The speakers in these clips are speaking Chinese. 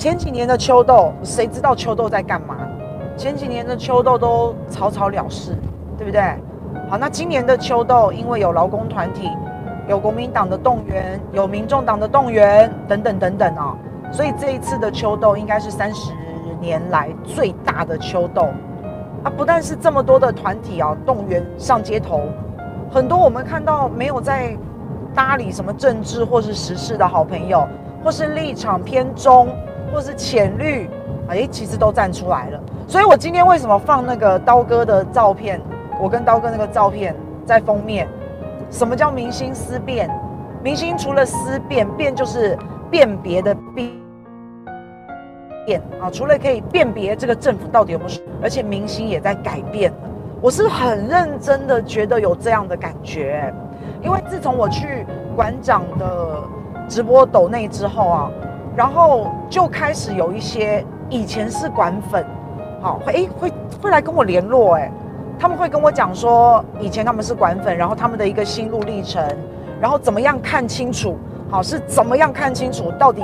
前几年的秋斗，谁知道秋斗在干嘛？前几年的秋斗都草草了事，对不对？好，那今年的秋斗，因为有劳工团体，有国民党的动员，有民众党的动员，等等等等、哦，所以这一次的秋斗应该是三十年来最大的秋斗啊！不但是这么多的团体啊动员上街头，很多我们看到没有在搭理什么政治或是时事的好朋友，或是立场偏中。或是浅绿，哎，其实都站出来了。所以我今天为什么放那个刀哥的照片？我跟刀哥那个照片在封面。什么叫明星思辨？明星除了思辨，辨就是辨别的辨啊，除了可以辨别这个政府到底有没有，而且明星也在改变。我是很认真的觉得有这样的感觉，因为自从我去馆长的直播抖内之后啊。然后就开始有一些以前是管粉，好，会会会来跟我联络，哎，他们会跟我讲说，以前他们是管粉，然后他们的一个心路历程，然后怎么样看清楚，好，是怎么样看清楚到底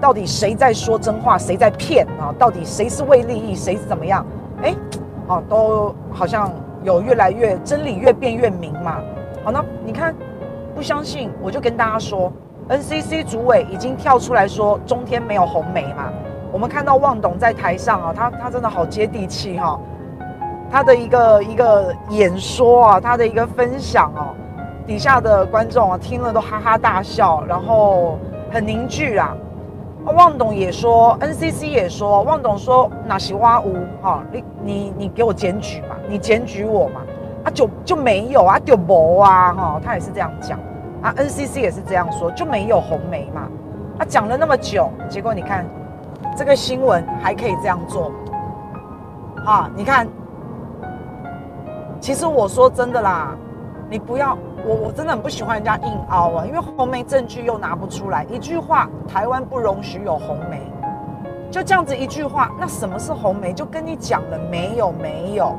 到底谁在说真话，谁在骗啊？到底谁是为利益，谁是怎么样？哎，好，都好像有越来越真理越辩越明嘛。好，那你看不相信，我就跟大家说。NCC 主委已经跳出来说，中天没有红梅嘛？我们看到旺董在台上啊，他他真的好接地气哈，他的一个一个演说啊，他的一个分享哦，底下的观众啊听了都哈哈大笑，然后很凝聚啊。旺董也说，NCC 也说，旺董说那是挖屋哈，你你你给我检举嘛，你检举我嘛，啊就就没有啊，就没啊哈，他也是这样讲。啊，NCC 也是这样说，就没有红梅嘛？他、啊、讲了那么久，结果你看这个新闻还可以这样做，啊，你看，其实我说真的啦，你不要我，我真的很不喜欢人家硬凹啊，因为红梅证据又拿不出来，一句话，台湾不容许有红梅，就这样子一句话，那什么是红梅？就跟你讲了没有没有，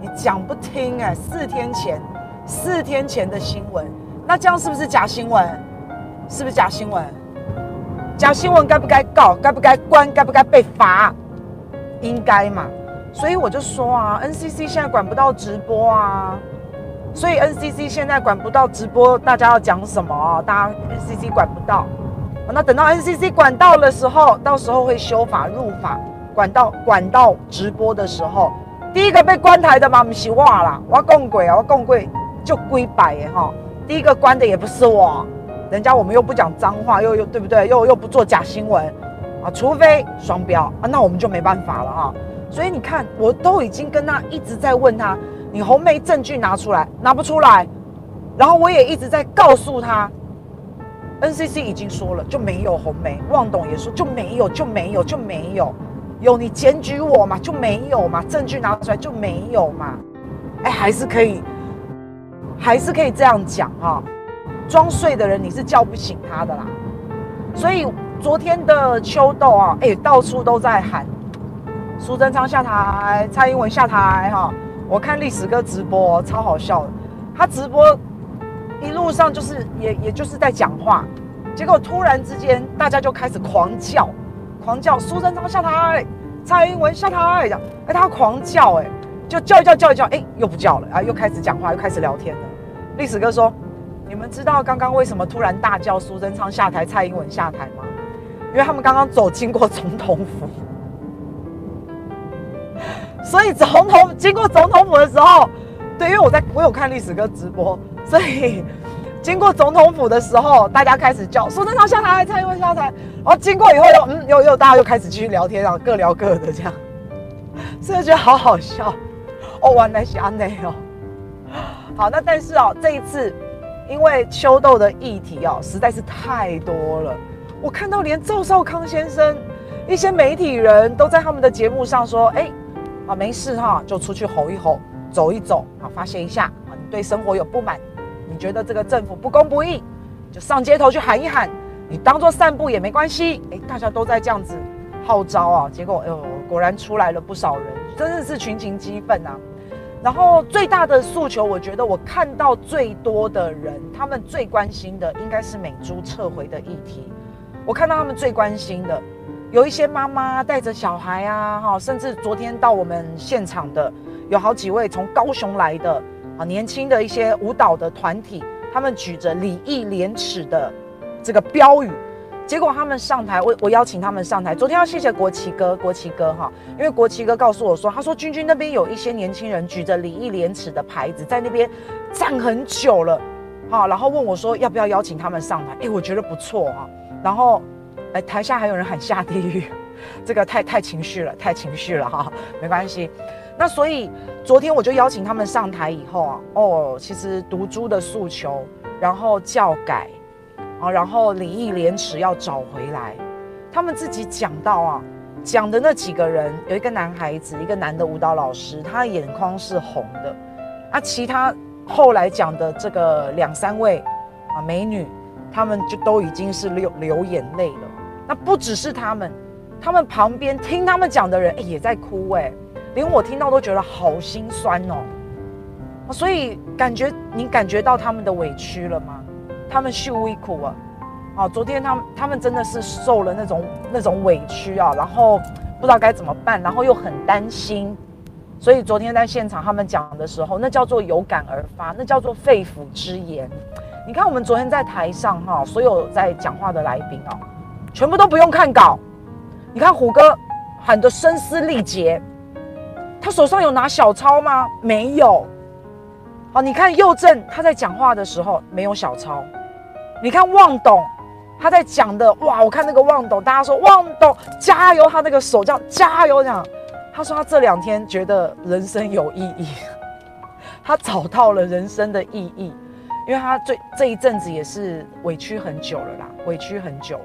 你讲不听哎、四天前，四天前的新闻。那这样是不是假新闻？是不是假新闻？假新闻该不该告？该不该关？该不该被罚？应该嘛。所以我就说啊，NCC 现在管不到直播啊，所以 NCC 现在管不到直播，大家要讲什么啊？大家 NCC 管不到，那等到 NCC 管到的时候，到时候会修法入法，管到管到直播的时候，第一个被关台的嘛，不是我啦，我讲过啊，我讲过就归白的哈。第一个关的也不是我，人家我们又不讲脏话，又又对不对？又又不做假新闻啊，除非双标啊，那我们就没办法了哈。所以你看，我都已经跟他一直在问他，你红梅证据拿出来，拿不出来，然后我也一直在告诉他，NCC 已经说了就没有红梅，旺董也说就没有就没有就没有，有你检举我嘛就没有嘛，证据拿出来就没有嘛，哎，还是可以。还是可以这样讲哈，装睡的人你是叫不醒他的啦。所以昨天的秋豆啊，哎，到处都在喊苏贞昌下台，蔡英文下台哈。我看历史哥直播超好笑的，他直播一路上就是也也就是在讲话，结果突然之间大家就开始狂叫，狂叫苏贞昌下台，蔡英文下台，这样，哎，他狂叫哎。就叫一叫叫一叫，哎，又不叫了啊，又开始讲话，又开始聊天了。历史哥说：“你们知道刚刚为什么突然大叫苏贞昌下台、蔡英文下台吗？因为他们刚刚走经过总统府，所以总统经过总统府的时候，对，因为我在我有看历史哥直播，所以经过总统府的时候，大家开始叫苏贞昌下台、蔡英文下台，然后经过以后又嗯，又又大家又开始继续聊天，然后各聊各的这样，所以觉得好好笑。”哦，原来是安内哦。好，那但是哦，这一次因为秋斗的议题哦实在是太多了，我看到连赵少康先生一些媒体人都在他们的节目上说，哎，啊没事哈，就出去吼一吼，走一走啊，发泄一下啊，你对生活有不满，你觉得这个政府不公不义，就上街头去喊一喊，你当做散步也没关系。哎，大家都在这样子号召啊，结果哎呦，果然出来了不少人，真的是群情激愤啊。然后最大的诉求，我觉得我看到最多的人，他们最关心的应该是美猪撤回的议题。我看到他们最关心的，有一些妈妈带着小孩啊，哈，甚至昨天到我们现场的有好几位从高雄来的啊，年轻的一些舞蹈的团体，他们举着礼义廉耻的这个标语。结果他们上台，我我邀请他们上台。昨天要谢谢国旗哥，国旗哥哈，因为国旗哥告诉我说，他说君君那边有一些年轻人举着礼义廉耻的牌子在那边站很久了，好，然后问我说要不要邀请他们上台？哎，我觉得不错哈。然后，哎，台下还有人喊下地狱，这个太太情绪了，太情绪了哈，没关系。那所以昨天我就邀请他们上台以后啊，哦，其实毒株的诉求，然后教改。啊，然后礼义廉耻要找回来，他们自己讲到啊，讲的那几个人，有一个男孩子，一个男的舞蹈老师，他的眼眶是红的，啊，其他后来讲的这个两三位啊美女，他们就都已经是流流眼泪了。那不只是他们，他们旁边听他们讲的人也在哭哎，连我听到都觉得好心酸哦。所以感觉你感觉到他们的委屈了吗？他们受委屈啊！啊，昨天他们他们真的是受了那种那种委屈啊，然后不知道该怎么办，然后又很担心，所以昨天在现场他们讲的时候，那叫做有感而发，那叫做肺腑之言。你看我们昨天在台上哈，所有在讲话的来宾啊，全部都不用看稿。你看虎哥喊得声嘶力竭，他手上有拿小抄吗？没有。好，你看佑正他在讲话的时候没有小抄。你看旺董，他在讲的哇，我看那个旺董，大家说旺董加油，他那个手这样加油这样。他说他这两天觉得人生有意义，他找到了人生的意义，因为他这这一阵子也是委屈很久了啦，委屈很久了。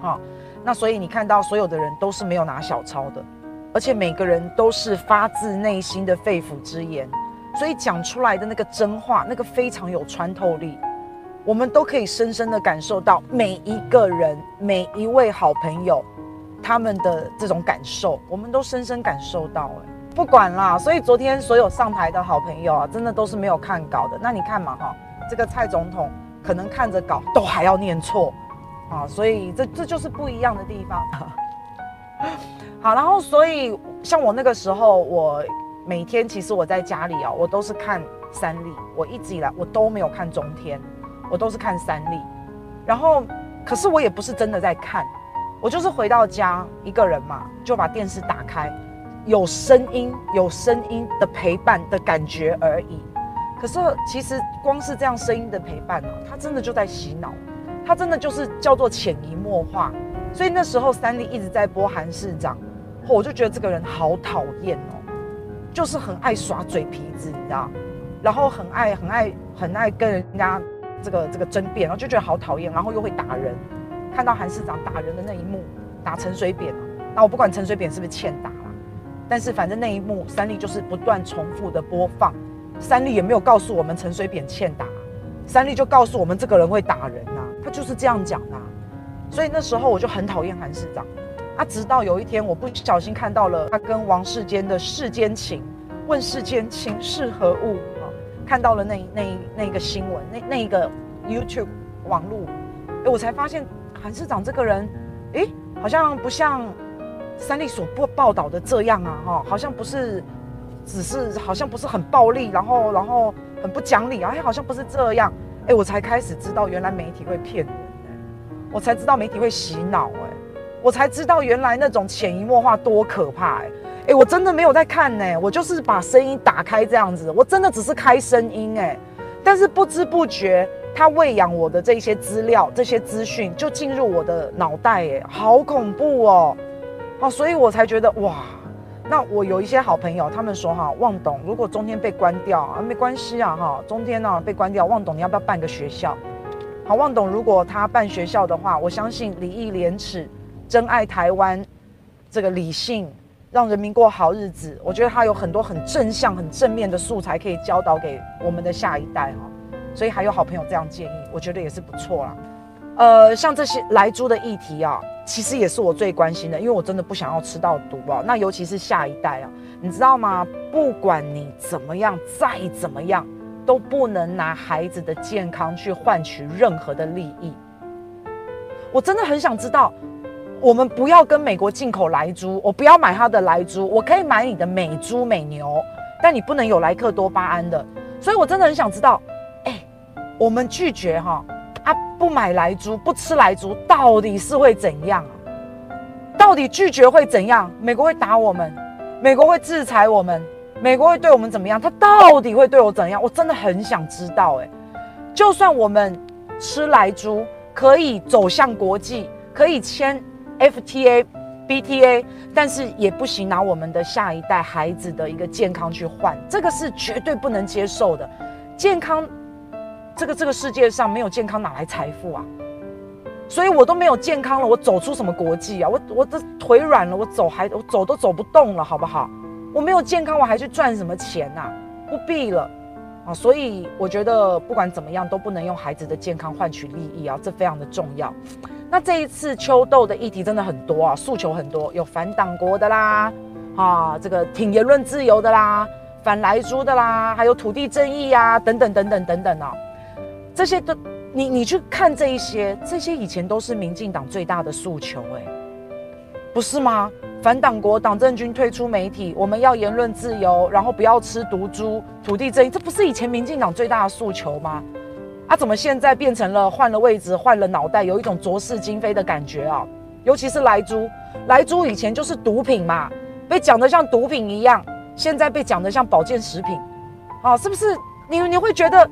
好，那所以你看到所有的人都是没有拿小抄的，而且每个人都是发自内心的肺腑之言，所以讲出来的那个真话，那个非常有穿透力。我们都可以深深的感受到每一个人、每一位好朋友他们的这种感受，我们都深深感受到。哎，不管啦，所以昨天所有上台的好朋友啊，真的都是没有看稿的。那你看嘛，哈，这个蔡总统可能看着稿都还要念错啊，所以这这就是不一样的地方。好，然后所以像我那个时候，我每天其实我在家里啊，我都是看三立，我一直以来我都没有看中天。我都是看三立，然后，可是我也不是真的在看，我就是回到家一个人嘛，就把电视打开，有声音有声音的陪伴的感觉而已。可是其实光是这样声音的陪伴呢，它真的就在洗脑，它真的就是叫做潜移默化。所以那时候三立一直在播韩市长，我就觉得这个人好讨厌哦，就是很爱耍嘴皮子，你知道，然后很爱很爱很爱跟人家。这个这个争辩，然后就觉得好讨厌，然后又会打人。看到韩市长打人的那一幕，打陈水扁啊，那我不管陈水扁是不是欠打啦，但是反正那一幕三立就是不断重复的播放，三立也没有告诉我们陈水扁欠打，三立就告诉我们这个人会打人呐、他就是这样讲的、所以那时候我就很讨厌韩市长，啊，直到有一天我不小心看到了他跟王世坚的世间情，问世间情是何物。看到了那那那个新闻，那那一个 YouTube 网络，哎，我才发现韩市长这个人，哎，好像不像三立所报报道的这样啊，哈，好像不是，只是好像不是很暴力，然后然后很不讲理啊，哎，好像不是这样，哎，我才开始知道原来媒体会骗人，我才知道媒体会洗脑，哎，我才知道原来那种潜移默化多可怕，哎。哎，我真的没有在看呢，我就是把声音打开这样子，我真的只是开声音哎，但是不知不觉，他喂养我的这些资料、这些资讯就进入我的脑袋哎，好恐怖哦，好，所以我才觉得哇，那我有一些好朋友，他们说哈，旺董如果中天被关掉啊，没关系啊哈，中天呢被关掉，旺董你要不要办个学校？好，旺董如果他办学校的话，我相信礼义廉耻、珍爱台湾，这个理性。让人民过好日子，我觉得他有很多很正向、很正面的素材可以教导给我们的下一代哈，所以还有好朋友这样建议，我觉得也是不错啦。呃，像这些莱猪的议题啊，其实也是我最关心的，因为我真的不想要吃到毒啊。那尤其是下一代啊，你知道吗？不管你怎么样，再怎么样，都不能拿孩子的健康去换取任何的利益。我真的很想知道。我们不要跟美国进口莱猪，我不要买它的莱猪，我可以买你的美猪美牛，但你不能有莱克多巴胺的。所以我真的很想知道，哎，我们拒绝哈啊，不买莱猪，不吃莱猪，到底是会怎样啊？到底拒绝会怎样？美国会打我们，美国会制裁我们，美国会对我们怎么样？他到底会对我怎样？我真的很想知道，哎，就算我们吃莱猪可以走向国际，可以签。FTA、BTA，但是也不行，拿我们的下一代孩子的一个健康去换，这个是绝对不能接受的。健康，这个这个世界上没有健康，哪来财富啊？所以我都没有健康了，我走出什么国际啊？我我的腿软了，我走还我走都走不动了，好不好？我没有健康，我还去赚什么钱呐？不必了啊！所以我觉得不管怎么样，都不能用孩子的健康换取利益啊，这非常的重要。那这一次秋斗的议题真的很多啊，诉求很多，有反党国的啦，啊，这个挺言论自由的啦，反莱猪的啦，还有土地正义呀、啊，等等等等等等啊，这些都你你去看这一些，这些以前都是民进党最大的诉求、欸，哎，不是吗？反党国，党政军退出媒体，我们要言论自由，然后不要吃毒猪，土地正义，这不是以前民进党最大的诉求吗？啊，怎么现在变成了换了位置、换了脑袋，有一种昨是今非的感觉啊？尤其是莱猪，莱猪以前就是毒品嘛，被讲得像毒品一样，现在被讲得像保健食品，啊，是不是？你你会觉得，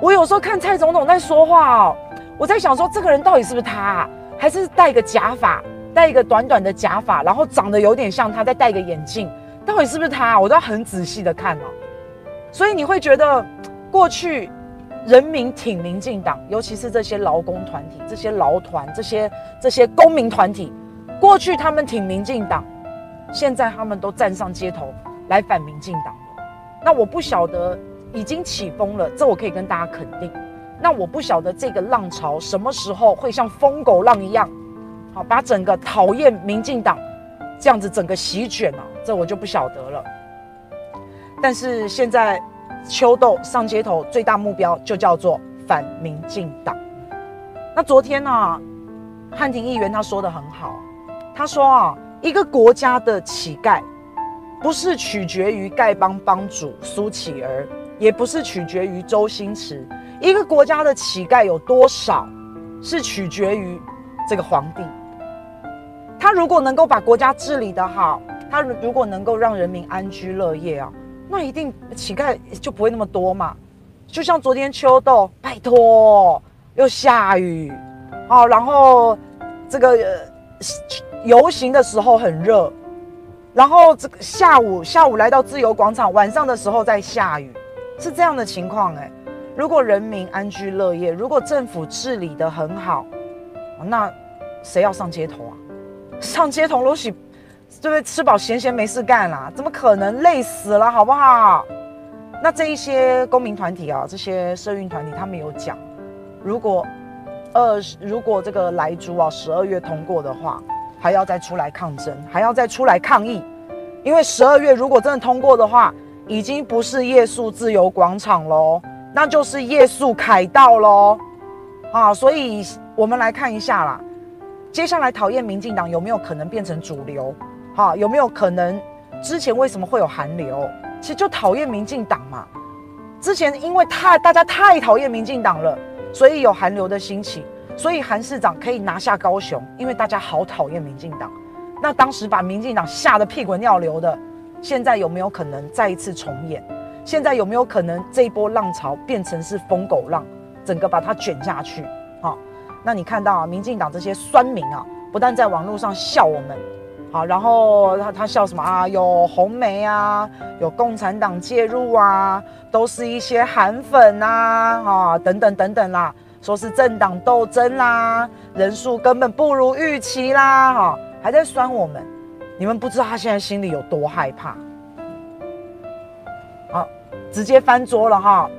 我有时候看蔡总统在说话哦，我在想说，这个人到底是不是他啊？还是戴个假发，戴一个短短的假发，然后长得有点像他，再戴个眼镜，到底是不是他？我都要很仔细的看哦。所以你会觉得过去。人民挺民进党，尤其是这些劳工团体、这些劳团、这些这些公民团体，过去他们挺民进党，现在他们都站上街头来反民进党了。那我不晓得已经起风了，这我可以跟大家肯定。那我不晓得这个浪潮什么时候会像疯狗浪一样，好把整个讨厌民进党这样子整个席卷啊，这我就不晓得了。但是现在。秋豆上街头，最大目标就叫做反民进党。那昨天呢、啊，汉庭议员他说得很好，他说啊，一个国家的乞丐，不是取决于丐帮帮主苏乞儿，也不是取决于周星驰，一个国家的乞丐有多少，是取决于这个皇帝。他如果能够把国家治理得好，他如果能够让人民安居乐业啊。那一定乞丐就不会那么多嘛，就像昨天秋豆，拜托又下雨，好，然后这个游行的时候很热，然后这个下午下午来到自由广场，晚上的时候在下雨，是这样的情况哎。如果人民安居乐业，如果政府治理得很好，那谁要上街头啊？上街头都是。对不对？吃饱闲闲没事干啦，怎么可能累死了，好不好？那这一些公民团体啊，这些社运团体，他们有讲，如果呃，如果这个莱猪啊十二月通过的话，还要再出来抗争，还要再出来抗议，因为十二月如果真的通过的话，已经不是夜宿自由广场喽，那就是夜宿凯道喽，啊，所以我们来看一下啦，接下来讨厌民进党有没有可能变成主流？好，有没有可能？之前为什么会有韩流？其实就讨厌民进党嘛。之前因为太大家太讨厌民进党了，所以有韩流的兴起，所以韩市长可以拿下高雄，因为大家好讨厌民进党。那当时把民进党吓得屁滚尿流的，现在有没有可能再一次重演？现在有没有可能这一波浪潮变成是疯狗浪，整个把它卷下去？好，那你看到啊，民进党这些酸民啊，不但在网络上笑我们。好，然后他他笑什么啊？有红媒啊，有共产党介入啊，都是一些韩粉啊，啊，等等等等啦，说是政党斗争啦，人数根本不如预期啦，哈，还在酸我们，你们不知道他现在心里有多害怕，好，直接翻桌了哈，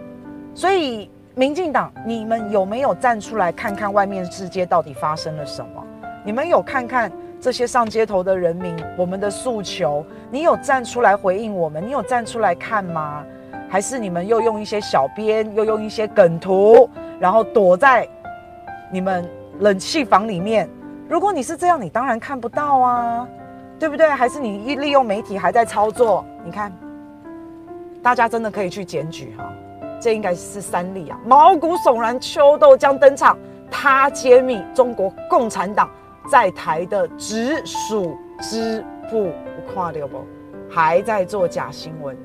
所以民进党，你们有没有站出来看看外面世界到底发生了什么？你们有看看？这些上街头的人民，我们的诉求，你有站出来回应我们？你有站出来看吗？还是你们又用一些小编，又用一些梗图，然后躲在你们冷气房里面，如果你是这样，你当然看不到啊，对不对？还是你一利用媒体还在操作？你看，大家真的可以去检举哈，这应该是三例啊，毛骨悚然，秋豆将登场，他揭秘中国共产党在台的直属支部，跨掉不？还在做假新闻，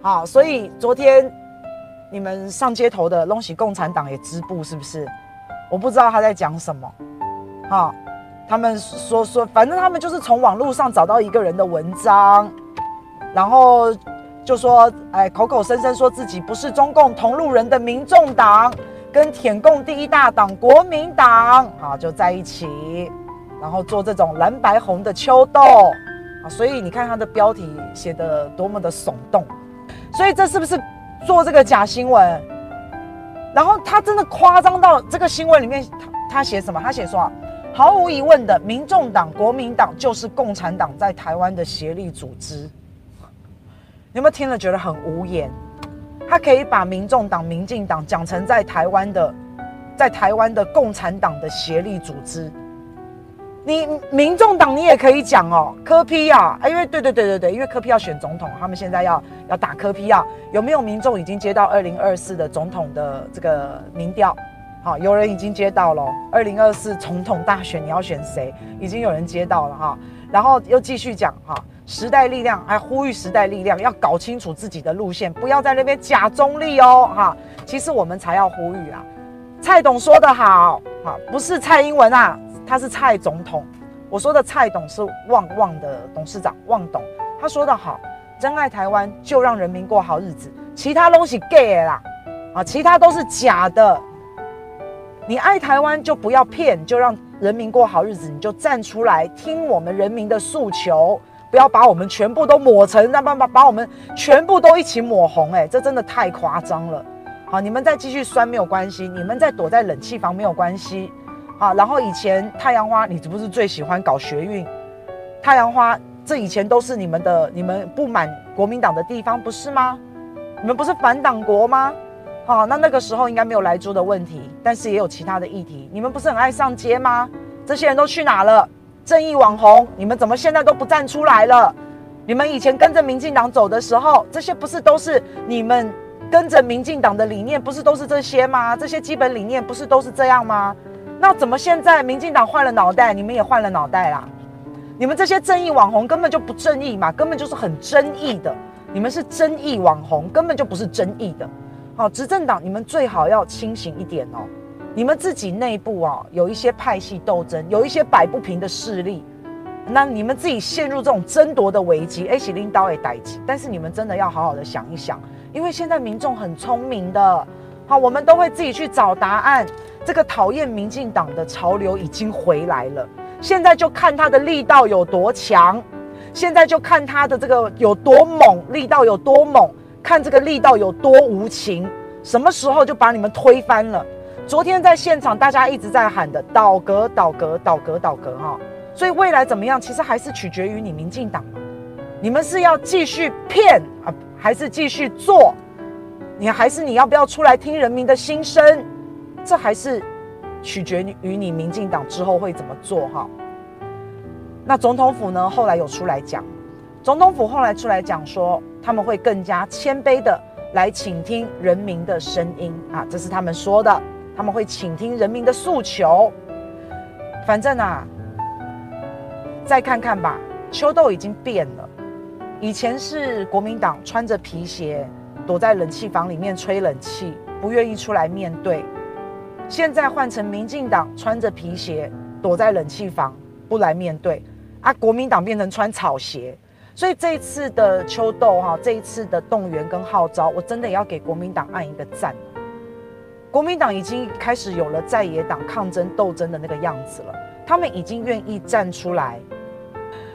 好，所以昨天你们上街头的东西共产党也支部是不是？我不知道他在讲什么，好，他们说说，反正他们就是从网络上找到一个人的文章，然后就说，哎，口口声声说自己不是中共同路人的民众党，跟舔共第一大党国民党啊就在一起，然后做这种蓝白红的秋斗。啊，所以你看他的标题写得多么的耸动，所以这是不是做这个假新闻？然后他真的夸张到这个新闻里面，他他写什么？他写说啊，毫无疑问的，民众党、国民党就是共产党在台湾的协力组织。你有没有听了觉得很无言？他可以把民众党、民进党讲成在台湾的，在台湾的共产党的协力组织。你民众党你也可以讲哦，柯批啊，因为对对对对对，因为柯批要选总统，他们现在要要打柯批啊，有没有民众已经接到二零二四的总统的这个民调？好，有人已经接到了，二零二四总统大选你要选谁？已经有人接到了哈，然后又继续讲哈，时代力量还呼吁时代力量要搞清楚自己的路线，不要在那边假中立哦哈，其实我们才要呼吁啊，蔡董说得好，哈，不是蔡英文啊。他是蔡总统，我说的蔡董是旺旺的董事长旺董，他说的好，真爱台湾就让人民过好日子，其他东西 gay 啦，啊，其他都是假的。你爱台湾就不要骗，就让人民过好日子，你就站出来听我们人民的诉求，不要把我们全部都抹成那把把把我们全部都一起抹红，欸，哎，这真的太夸张了。好，你们再继续酸没有关系，你们再躲在冷气房没有关系。啊，然后以前太阳花，你是不是最喜欢搞学运？太阳花，这以前都是你们的，你们不满国民党的地方，不是吗？你们不是反党国吗？好，那那个时候应该没有莱猪的问题，但是也有其他的议题。你们不是很爱上街吗？这些人都去哪了？正义网红，你们怎么现在都不站出来了？你们以前跟着民进党走的时候，这些不是都是你们跟着民进党的理念，不是都是这些吗？这些基本理念不是都是这样吗？那怎么现在民进党换了脑袋，你们也换了脑袋啦？你们这些正义网红根本就不正义嘛，根本就是很争议的。你们是争议网红，根本就不是争议的。好，执政党你们最好要清醒一点哦。你们自己内部啊有一些派系斗争，有一些摆不平的势力，那你们自己陷入这种争夺的危机，哎，领导也代志。但是你们真的要好好的想一想，因为现在民众很聪明的，好，我们都会自己去找答案。这个讨厌民进党的潮流已经回来了，现在就看他的力道有多强，现在就看他的这个有多猛，力道有多猛，看这个力道有多无情，什么时候就把你们推翻了。昨天在现场大家一直在喊的倒阁、倒阁、倒阁、倒阁哈，所以未来怎么样，其实还是取决于你民进党嘛，你们是要继续骗啊，还是继续做？你还是你要不要出来听人民的心声？这还是取决于你民进党之后会怎么做哈。那总统府呢？后来有出来讲，总统府后来出来讲说，他们会更加谦卑的来倾听人民的声音啊，这是他们说的，他们会倾听人民的诉求。反正啊，再看看吧，秋豆已经变了，以前是国民党穿着皮鞋躲在冷气房里面吹冷气，不愿意出来面对。现在换成民进党穿着皮鞋躲在冷气房不来面对啊，国民党变成穿草鞋，所以这一次的秋斗哈，这一次的动员跟号召，我真的要给国民党按一个赞。国民党已经开始有了在野党抗争斗争的那个样子了，他们已经愿意站出来，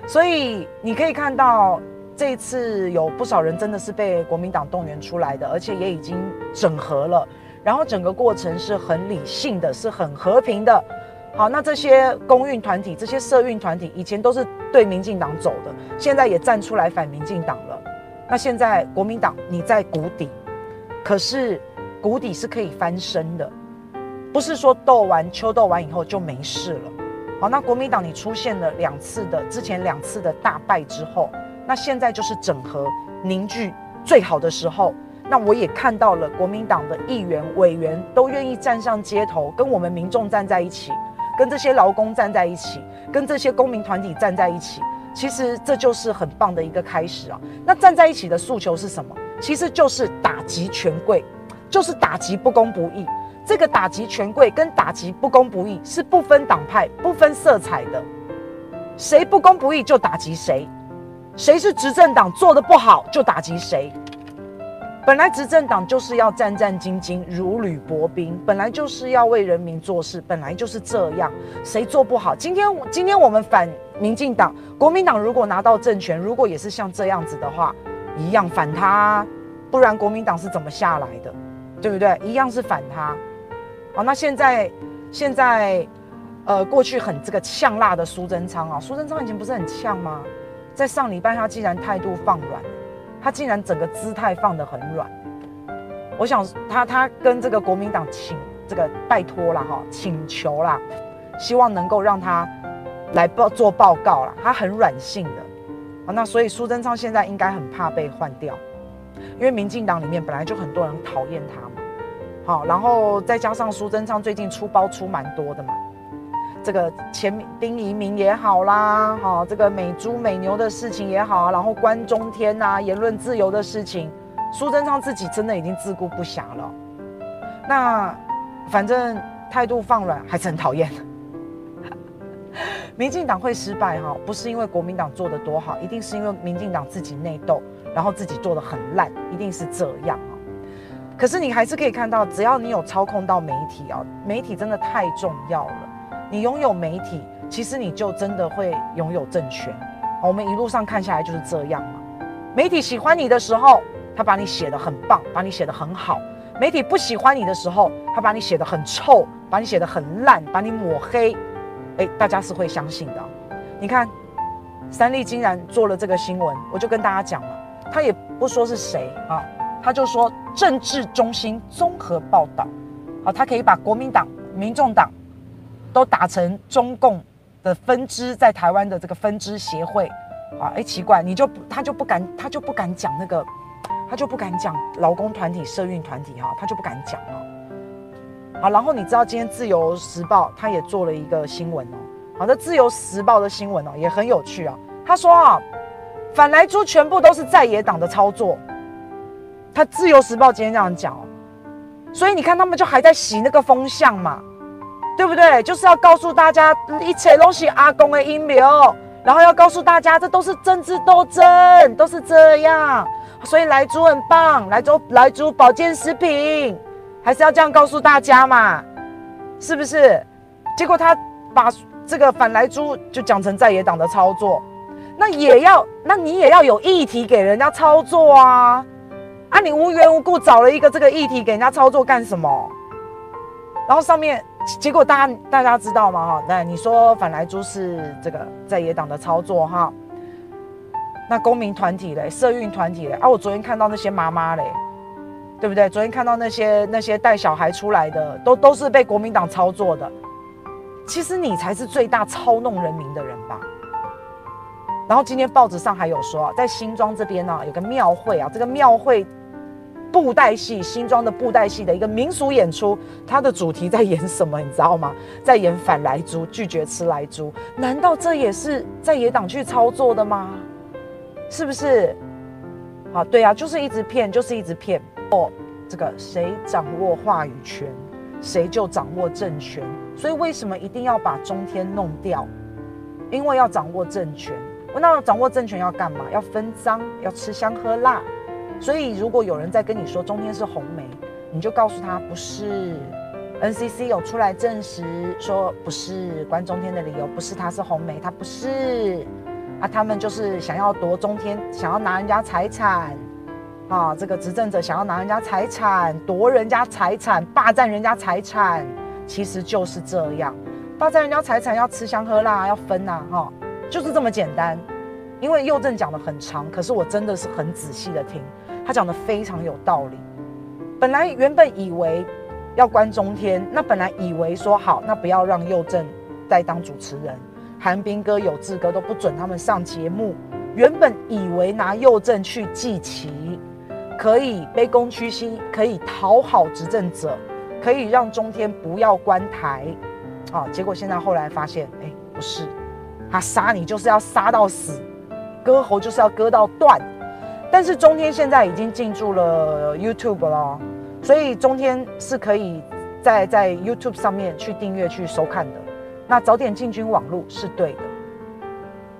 所以你可以看到这一次有不少人真的是被国民党动员出来的，而且也已经整合了。然后整个过程是很理性的，是很和平的。好，那这些公运团体、这些社运团体以前都是对民进党走的，现在也站出来反民进党了。那现在国民党你在谷底，可是谷底是可以翻身的，不是说斗完秋斗完以后就没事了。好，那国民党你出现了两次的之前两次的大败之后，那现在就是整合凝聚最好的时候。那我也看到了国民党的议员委员都愿意站上街头，跟我们民众站在一起，跟这些劳工站在一起，跟这些公民团体站在一起。其实这就是很棒的一个开始啊！那站在一起的诉求是什么？其实就是打击权贵，就是打击不公不义。这个打击权贵跟打击不公不义是不分党派、不分色彩的，谁不公不义就打击谁，谁是执政党做得不好就打击谁。本来执政党就是要战战兢兢、如履薄冰，本来就是要为人民做事，本来就是这样。谁做不好？今天，今天我们反民进党，国民党如果拿到政权，如果也是像这样子的话，一样反他，不然国民党是怎么下来的？对不对？一样是反他。好，那现在，现在，呃，过去很这个呛辣的苏贞昌啊，苏贞昌以前不是很呛吗？在上礼拜他竟然态度放软。他竟然整个姿态放得很软，我想他他跟这个国民党请这个拜托啦哈，请求啦，希望能够让他来报做报告啦。他很软性的啊，那所以苏贞昌现在应该很怕被换掉，因为民进党里面本来就很多人讨厌他嘛，好，然后再加上苏贞昌最近出包出蛮多的嘛。这个前丁移民也好啦，哈，这个美猪美牛的事情也好啊，然后关中天呐，言论自由的事情，苏贞昌自己真的已经自顾不暇了。那反正态度放软还是很讨厌。民进党会失败哈，不是因为国民党做得多好，一定是因为民进党自己内斗，然后自己做得很烂，一定是这样啊。可是你还是可以看到，只要你有操控到媒体啊，媒体真的太重要了。你拥有媒体，其实你就真的会拥有政权。我们一路上看下来就是这样嘛。媒体喜欢你的时候，他把你写得很棒，把你写得很好；媒体不喜欢你的时候，他把你写得很臭，把你写得很烂，把你抹黑。诶，大家是会相信的。你看，三立竟然做了这个新闻，我就跟大家讲了，他也不说是谁啊，他就说政治中心综合报道，啊，他可以把国民党、民众党。都打成中共的分支，在台湾的这个分支协会啊，哎，奇怪，你就他就不敢，他就不敢讲那个，他就不敢讲劳工团体、社运团体哈，他就不敢讲了。好，然后你知道今天自由时报他也做了一个新闻哦，好的，自由时报的新闻哦也很有趣啊。他说啊，反莱猪全部都是在野党的操作，他自由时报今天这样讲，所以你看他们就还在洗那个风向嘛。对不对？就是要告诉大家，一切都是阿公的阴谋，然后要告诉大家，这都是政治斗争，都是这样。所以莱猪很棒，莱猪莱猪保健食品，还是要这样告诉大家嘛，是不是？结果他把这个反莱猪就讲成在野党的操作，那也要，那你也要有议题给人家操作啊！啊，你无缘无故找了一个这个议题给人家操作干什么？然后上面。结果大家大家知道吗？哈，那你说反莱猪是这个在野党的操作哈？那公民团体嘞，社运团体嘞，啊，我昨天看到那些妈妈嘞，对不对？昨天看到那些那些带小孩出来的，都都是被国民党操作的。其实你才是最大操弄人民的人吧？然后今天报纸上还有说，在新庄这边呢，有个庙会啊，这个庙会。布袋戏，新装的布袋戏的一个民俗演出，它的主题在演什么？你知道吗？在演反莱猪，拒绝吃莱猪。难道这也是在野党去操作的吗？是不是？啊，对啊，就是一直骗，就是一直骗。哦，这个谁掌握话语权，谁就掌握政权。所以为什么一定要把中天弄掉？因为要掌握政权。那掌握政权要干嘛？要分赃，要吃香喝辣。所以，如果有人在跟你说中天是红媒，你就告诉他不是。NCC 有出来证实说不是关中天的理由，不是他是红媒，他不是。啊，他们就是想要夺中天，想要拿人家财产。啊，这个执政者想要拿人家财产，夺人家财产，霸占人家财产，其实就是这样。霸占人家财产要吃香喝辣，要分呐，哈，就是这么简单。因为佑正讲得很长，可是我真的是很仔细的听。他讲的非常有道理。本来原本以为要关中天，那本来以为说好，那不要让佑正再当主持人，韩冰哥、有志哥都不准他们上节目。原本以为拿佑正去祭旗，可以卑躬屈膝，可以讨好执政者，可以让中天不要关台，啊，结果现在后来发现，哎、不是，他杀你就是要杀到死，割喉就是要割到断。但是中天现在已经进驻了 YouTube 了，所以中天是可以在在 YouTube 上面去订阅去收看的。那早点进军网络是对的，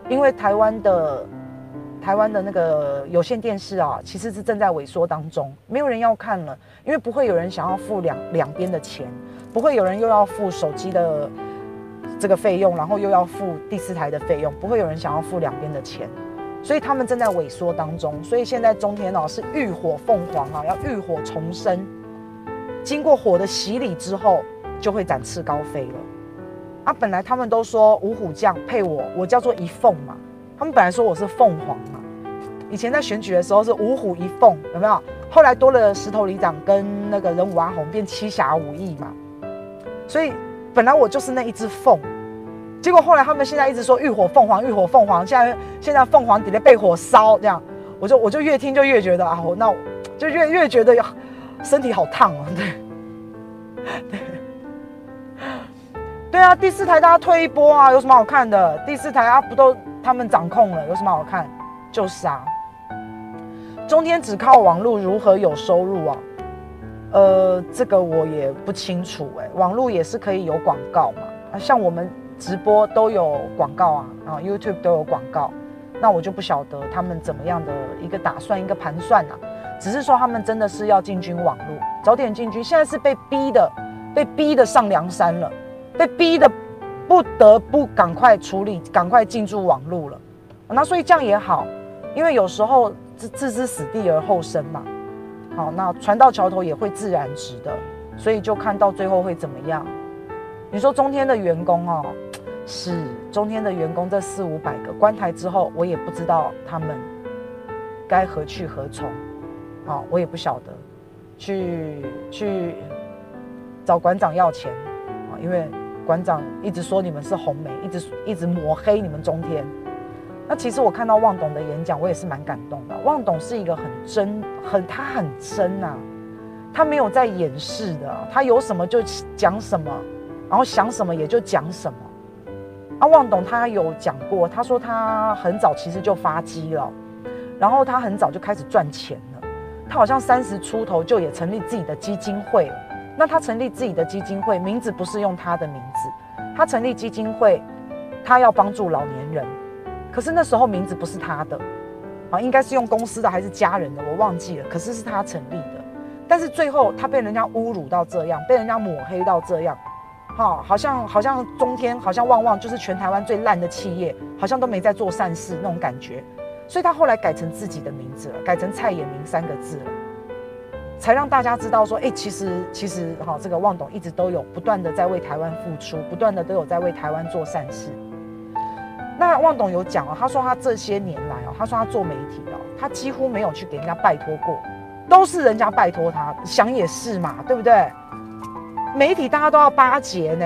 因为台湾的台湾的那个有线电视啊，其实是正在萎缩当中，没有人要看了，因为不会有人想要付两两边的钱，不会有人又要付手机的这个费用，然后又要付第四台的费用，不会有人想要付两边的钱。所以他们正在萎缩当中，所以现在中天哦是浴火凤凰啊，要浴火重生，经过火的洗礼之后，就会展翅高飞了。啊，本来他们都说五虎将配我，我叫做一凤嘛。他们本来说我是凤凰嘛，以前在选举的时候是五虎一凤，有没有？后来多了石头里长跟那个人武阿红变七侠五义嘛，所以本来我就是那一只凤。结果后来他们现在一直说浴火凤凰，浴火凤凰。现在现在凤凰底下被火烧，这样我就我就越听就越觉得啊，我那就越越觉得 身体好烫哦。对 对对啊，第四台大家推一波啊，有什么好看的？第四台啊，不都他们掌控了，有什么好看？就是啊，中天只靠网络如何有收入啊？呃，这个我也不清楚哎、网络也是可以有广告嘛？啊，像我们。直播都有广告啊，啊，YouTube 都有广告，那我就不晓得他们怎么样的一个打算，一个盘算啊。只是说他们真的是要进军网络，早点进军。现在是被逼的，被逼的上梁山了，被逼的不得不赶快处理，赶快进驻网络了。那所以这样也好，因为有时候置置之死地而后生嘛。好，那船到桥头也会自然直的，所以就看到最后会怎么样。你说中天的员工哦，是中天的员工这四五百个关台之后，我也不知道他们该何去何从，啊，我也不晓得，去去找馆长要钱啊，因为馆长一直说你们是红媒，一直一直抹黑你们中天。那其实我看到旺董的演讲，我也是蛮感动的。旺董是一个很真，很他很真呐，他没有在掩饰的，他有什么就讲什么。然后想什么也就讲什么。啊，旺董他有讲过，他说他很早其实就发迹了，然后他很早就开始赚钱了。他好像三十出头就也成立自己的基金会了。那他成立自己的基金会，名字不是用他的名字，他成立基金会，他要帮助老年人。可是那时候名字不是他的，啊，应该是用公司的还是家人的，我忘记了。可是是他成立的，但是最后他被人家侮辱到这样，被人家抹黑到这样。好，好像好像中天好像旺旺就是全台湾最烂的企业，好像都没在做善事那种感觉，所以他后来改成自己的名字了，改成蔡衍明三个字了，才让大家知道说，哎、其实其实哈，这个旺董一直都有不断的在为台湾付出，不断的都有在为台湾做善事。那旺董有讲哦，他说他这些年来哦，他说他做媒体哦，他几乎没有去给人家拜托过，都是人家拜托他，想也是嘛，对不对？媒体大家都要巴结呢，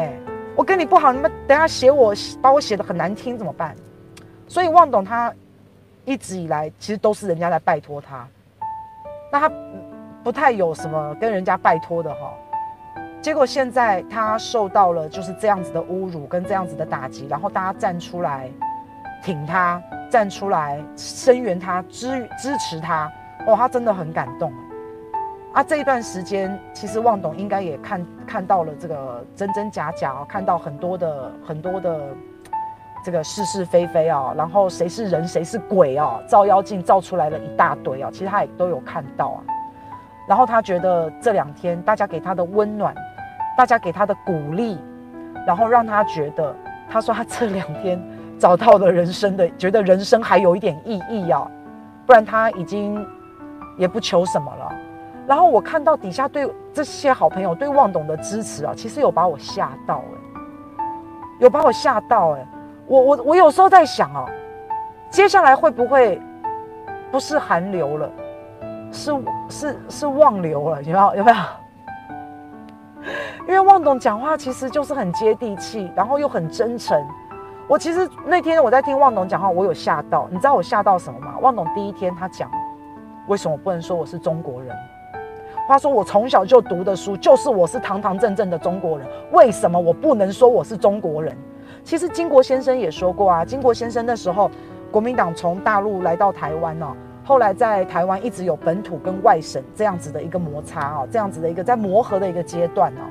我跟你不好，你们等下写我，把我写的很难听怎么办？所以旺董他一直以来其实都是人家来拜托他，那他不太有什么跟人家拜托的哈。结果现在他受到了就是这样子的侮辱跟这样子的打击，然后大家站出来挺他，站出来声援他，支支持他，哦，他真的很感动。啊，这一段时间，其实望董应该也看看到了这个真真假假哦，看到很多的很多的这个是是非非啊，然后谁是人谁是鬼啊，照妖镜照出来了一大堆啊，其实他也都有看到啊。然后他觉得这两天大家给他的温暖，大家给他的鼓励，然后让他觉得，他说他这两天找到了人生的，觉得人生还有一点意义啊，不然他已经也不求什么了。然后我看到底下对这些好朋友对旺董的支持啊，其实有把我吓到哎，有把我吓到哎，我我我有时候在想啊，接下来会不会不是寒流了，是是是旺流了，有没有有没有？因为旺董讲话其实就是很接地气，然后又很真诚。我其实那天我在听旺董讲话，我有吓到。你知道我吓到什么吗？旺董第一天他讲，为什么不能说我是中国人？他说我从小就读的书就是我是堂堂正正的中国人，为什么我不能说我是中国人？其实金国先生也说过啊，金国先生那时候国民党从大陆来到台湾呢、啊，后来在台湾一直有本土跟外省这样子的一个摩擦啊，这样子的一个在磨合的一个阶段啊。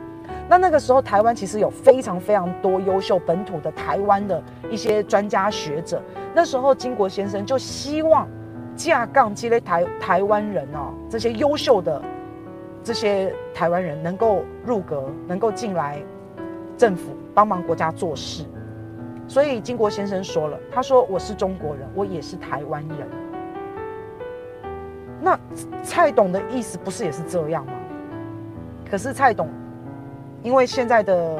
那那个时候台湾其实有非常非常多优秀本土的台湾的一些专家学者，那时候金国先生就希望架杠积累台台湾人啊，这些优秀的这些台湾人能够入阁，能够进来政府帮忙国家做事。所以金国先生说了，他说我是中国人，我也是台湾人。那蔡董的意思不是也是这样吗？可是蔡董，因为现在的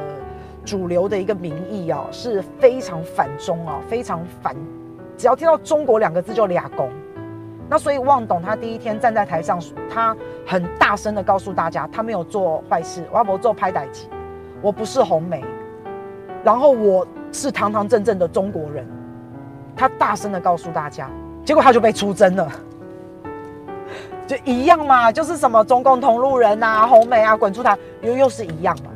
主流的一个民意啊，是非常反中啊，非常反，只要听到中国两个字就俩攻。那所以望董他第一天站在台上，他很大声的告诉大家，他没有做坏事，我不做拍歹机，我不是红梅，然后我。是堂堂正正的中国人，他大声的告诉大家，结果他就被出征了，就一样嘛，就是什么中共同路人啊、红梅啊，滚出台，又又是一样嘛。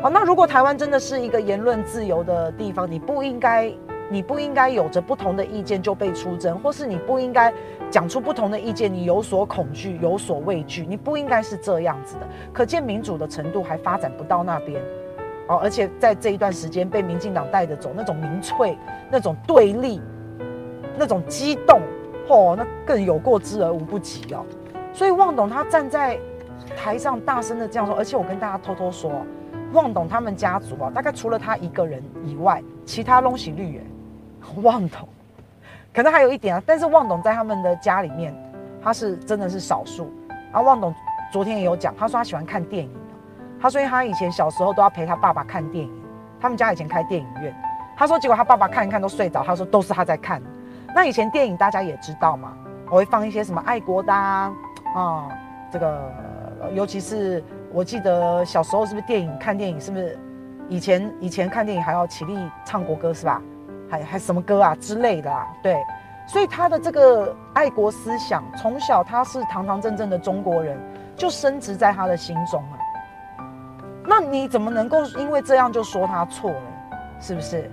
好，那如果台湾真的是一个言论自由的地方，你不应该，你不应该有着不同的意见就被出征，或是你不应该讲出不同的意见，你有所恐惧、有所畏惧，你不应该是这样子的。可见民主的程度还发展不到那边。哦，而且在这一段时间被民进党带着走，那种民粹、那种对立、那种激动，嚯，那更有过之而无不及哦。所以望董他站在台上大声的这样说，而且我跟大家偷偷说，望董他们家族啊，大概除了他一个人以外，其他拢是绿耶。望董可能还有一点啊，但是旺董在他们的家里面，他是真的是少数。啊，旺董昨天也有讲，他说他喜欢看电影。他说他以前小时候都要陪他爸爸看电影，他们家以前开电影院。他说结果他爸爸看一看都睡着，他说都是他在看。那以前电影大家也知道嘛，我会放一些什么爱国的，啊这个尤其是我记得小时候是不是电影看电影是不是以前以前看电影还要起立唱国歌是吧？还还什么歌啊之类的啊？对，所以他的这个爱国思想从小他是堂堂正正的中国人，就深植在他的心中啊。那你怎么能够因为这样就说他错了，是不是？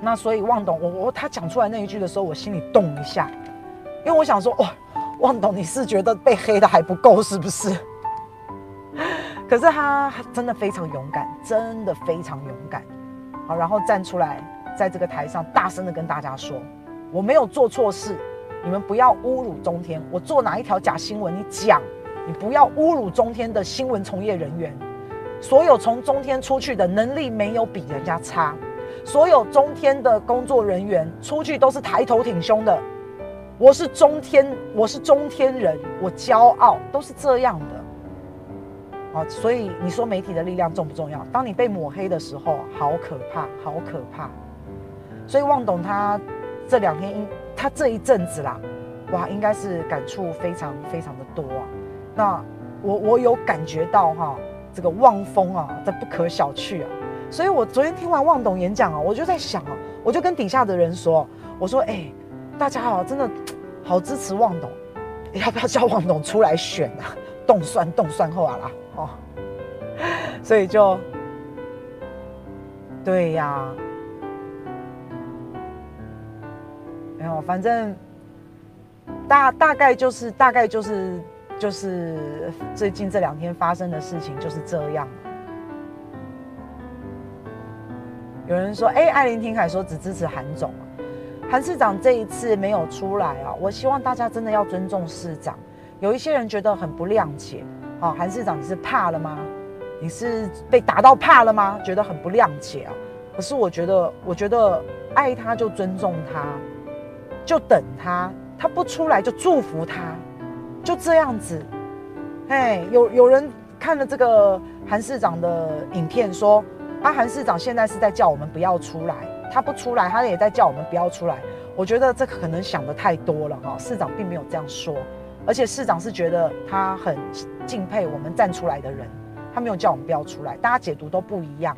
那所以旺董，我我他讲出来那一句的时候，我心里动一下，因为我想说，哇，旺董你是觉得被黑的还不够是不是？可是他真的非常勇敢，真的非常勇敢，好，然后站出来，在这个台上大声的跟大家说，我没有做错事，你们不要侮辱中天，我做哪一条假新闻，你讲，你不要侮辱中天的新闻从业人员。所有从中天出去的能力没有比人家差，所有中天的工作人员出去都是抬头挺胸的。我是中天，我是中天人，我骄傲，都是这样的。好，所以你说媒体的力量重不重要？当你被抹黑的时候，好可怕，好可怕。所以旺董他这两天，应他这一阵子啦，哇，应该是感触非常非常的多啊。那我我有感觉到哈。这个望风啊，这不可小觑啊！所以我昨天听完旺董演讲啊，我就在想啊，我就跟底下的人说，我说，哎，大家好，真的好支持旺董，要不要叫旺董出来选啊？冻蒜冻蒜后啊啦，哦，所以就，对呀，没有，反正大大概就是大概就是。就是最近这两天发生的事情就是这样。有人说：“哎，爱玲听凯说只支持韩总，韩市长这一次没有出来啊。”我希望大家真的要尊重市长。有一些人觉得很不谅解啊，韩市长你是怕了吗？你是被打到怕了吗？觉得很不谅解啊。可是我觉得，我觉得爱他就尊重他，就等他，他不出来就祝福他。就这样子，哎，有有人看了这个韩市长的影片，说啊，韩市长现在是在叫我们不要出来，他不出来，他也在叫我们不要出来。我觉得这可能想的太多了哈，市长并没有这样说，而且市长是觉得他很敬佩我们站出来的人，他没有叫我们不要出来，大家解读都不一样。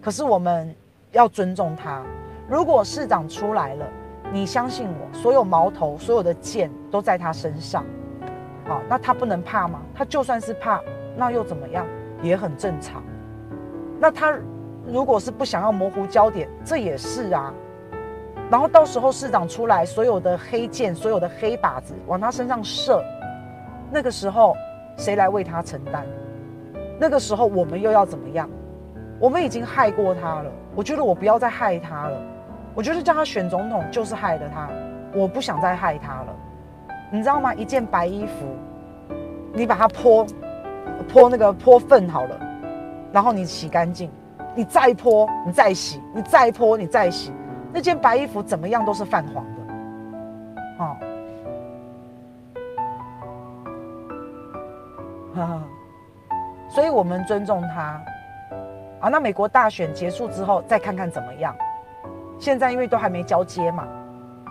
可是我们要尊重他。如果市长出来了，你相信我，所有矛头、所有的剑都在他身上。好，那他不能怕吗？他就算是怕，那又怎么样？也很正常。那他如果是不想要模糊焦点，这也是啊。然后到时候市长出来，所有的黑剑、所有的黑靶子往他身上射，那个时候谁来为他承担？那个时候我们又要怎么样？我们已经害过他了，我觉得我不要再害他了。我觉得叫他选总统就是害了他，我不想再害他了。你知道吗？一件白衣服，你把它泼泼那个泼粪好了，然后你洗干净，你再泼，你再洗，你再泼，你再洗。那件白衣服怎么样都是泛黄的，哦，哈哈，所以我们尊重他，啊，那美国大选结束之后再看看怎么样。现在因为都还没交接嘛，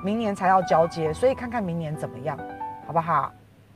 明年才要交接，所以看看明年怎么样，好不好？